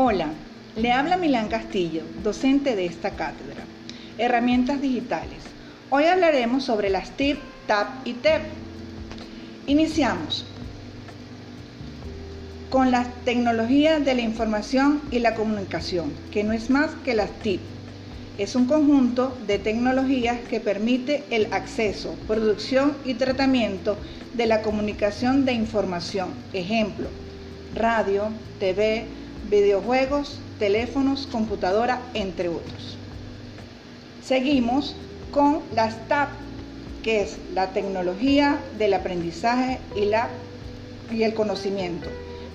Hola, le habla Milán Castillo, docente de esta cátedra. Herramientas digitales. Hoy hablaremos sobre las TIP, TAP y TEP. Iniciamos con las tecnologías de la información y la comunicación, que no es más que las TIP. Es un conjunto de tecnologías que permite el acceso, producción y tratamiento de la comunicación de información. Ejemplo, radio, TV, videojuegos, teléfonos, computadora, entre otros. Seguimos con las TAP, que es la tecnología del aprendizaje y, la, y el conocimiento,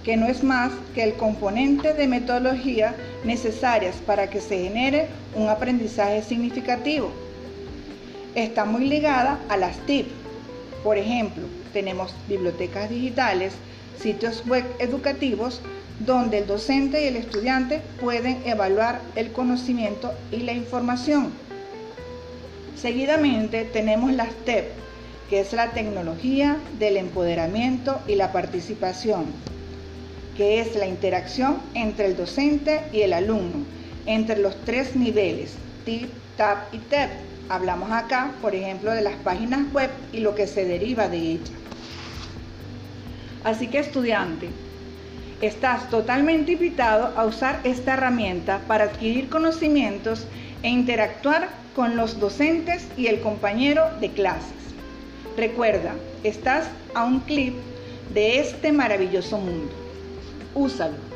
que no es más que el componente de metodología necesarias para que se genere un aprendizaje significativo. Está muy ligada a las TIP. Por ejemplo, tenemos bibliotecas digitales, sitios web educativos, donde el docente y el estudiante pueden evaluar el conocimiento y la información. Seguidamente tenemos las TEP, que es la tecnología del empoderamiento y la participación, que es la interacción entre el docente y el alumno, entre los tres niveles, TIP, TAP y TEP. Hablamos acá, por ejemplo, de las páginas web y lo que se deriva de ellas. Así que estudiante, Estás totalmente invitado a usar esta herramienta para adquirir conocimientos e interactuar con los docentes y el compañero de clases. Recuerda, estás a un clip de este maravilloso mundo. Úsalo.